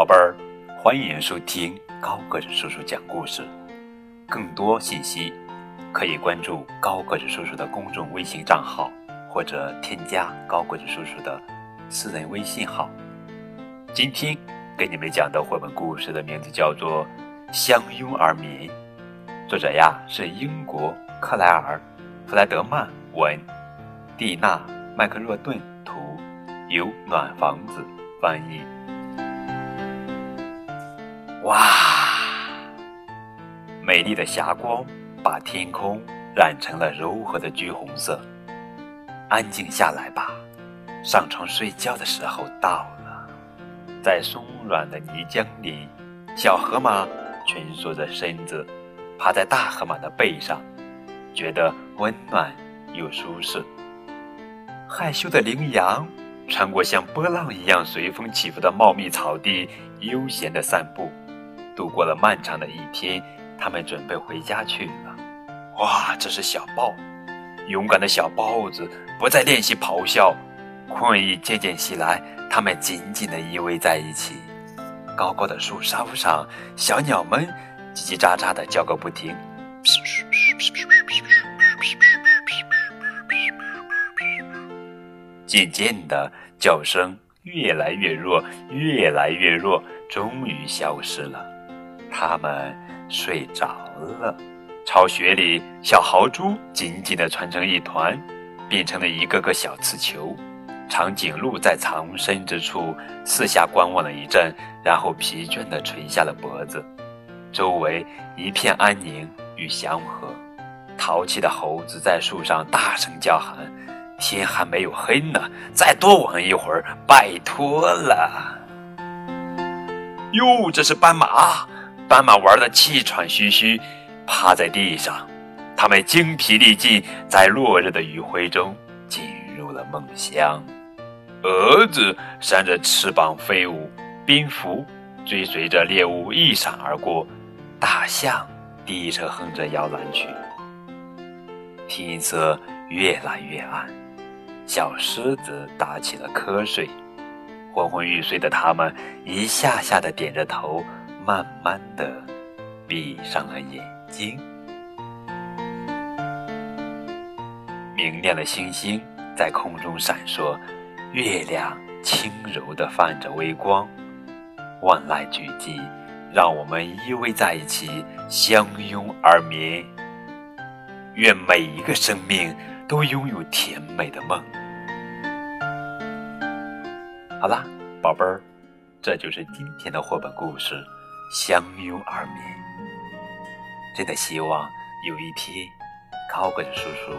宝贝儿，欢迎收听高个子叔叔讲故事。更多信息可以关注高个子叔叔的公众微信账号，或者添加高个子叔叔的私人微信号。今天给你们讲的绘本故事的名字叫做《相拥而眠》，作者呀是英国克莱尔·弗莱德曼文，蒂娜·麦克若顿图，由暖房子翻译。哇！美丽的霞光把天空染成了柔和的橘红色。安静下来吧，上床睡觉的时候到了。在松软的泥浆里，小河马蜷缩着身子，趴在大河马的背上，觉得温暖又舒适。害羞的羚羊穿过像波浪一样随风起伏的茂密草地，悠闲地散步。度过了漫长的一天，他们准备回家去了。哇，这是小豹，勇敢的小豹子不再练习咆哮，困意渐渐袭来，他们紧紧地依偎在一起。高高的树梢上，小鸟们叽叽喳喳地叫个不停。渐渐的，叫声越来越弱，越来越弱，终于消失了。他们睡着了，巢穴里，小豪猪紧紧地缠成一团，变成了一个个小刺球。长颈鹿在藏身之处四下观望了一阵，然后疲倦地垂下了脖子。周围一片安宁与祥和。淘气的猴子在树上大声叫喊：“天还没有黑呢，再多玩一会儿，拜托了！”哟，这是斑马。斑马玩得气喘吁吁，趴在地上。它们精疲力尽，在落日的余晖中进入了梦乡。蛾子扇着翅膀飞舞，蝙蝠追随着猎物一闪而过，大象低声哼着摇篮曲。天色越来越暗，小狮子打起了瞌睡。昏昏欲睡的它们一下下的点着头。慢慢的闭上了眼睛，明亮的星星在空中闪烁，月亮轻柔的泛着微光。万籁俱寂，让我们依偎在一起，相拥而眠。愿每一个生命都拥有甜美的梦。好啦，宝贝儿，这就是今天的绘本故事。相拥而眠，真的希望有一天，高跟叔叔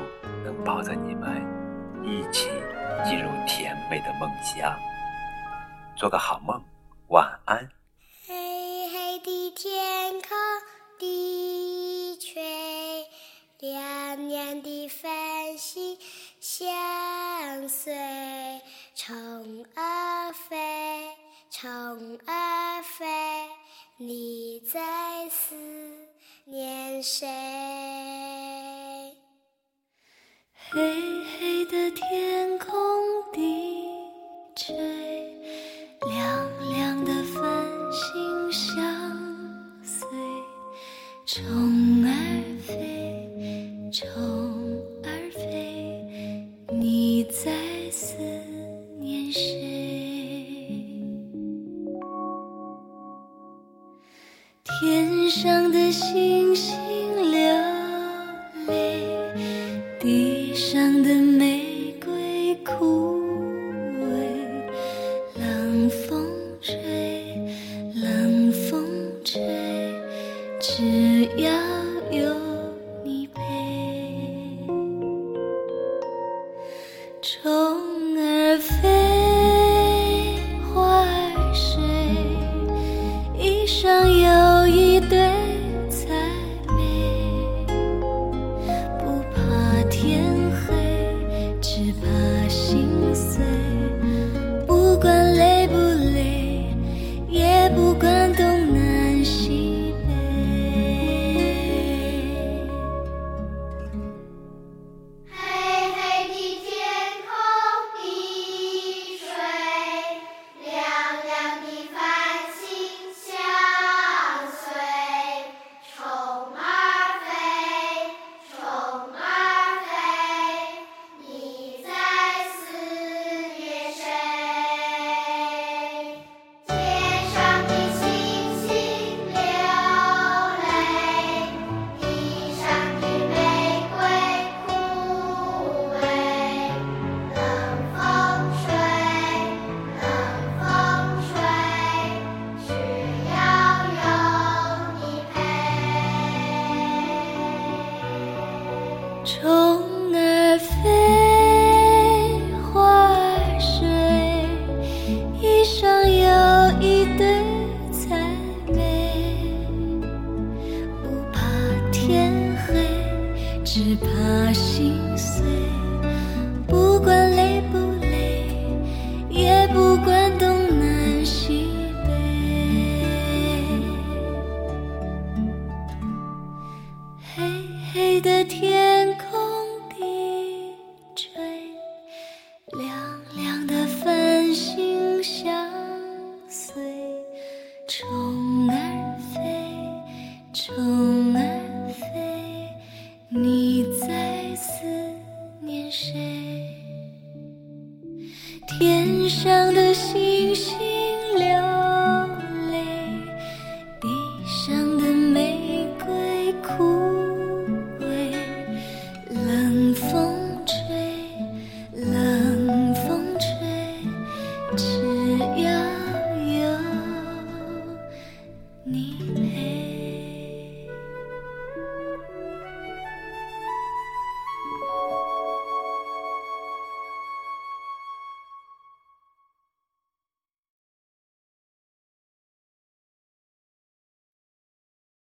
能抱着你们一起进入甜美的梦乡，做个好梦，晚安。黑黑的天空低垂，亮亮的繁星相随，虫儿飞，虫儿飞。你在思念谁？黑黑的天空低垂，亮亮的繁星相随，虫儿飞，虫儿飞，你在思念谁？天上的星星流泪，地上的玫瑰枯萎。冷风吹，冷风吹，只要有你陪。亮亮的繁星相随虫儿飞虫儿飞你在思念谁？天上的星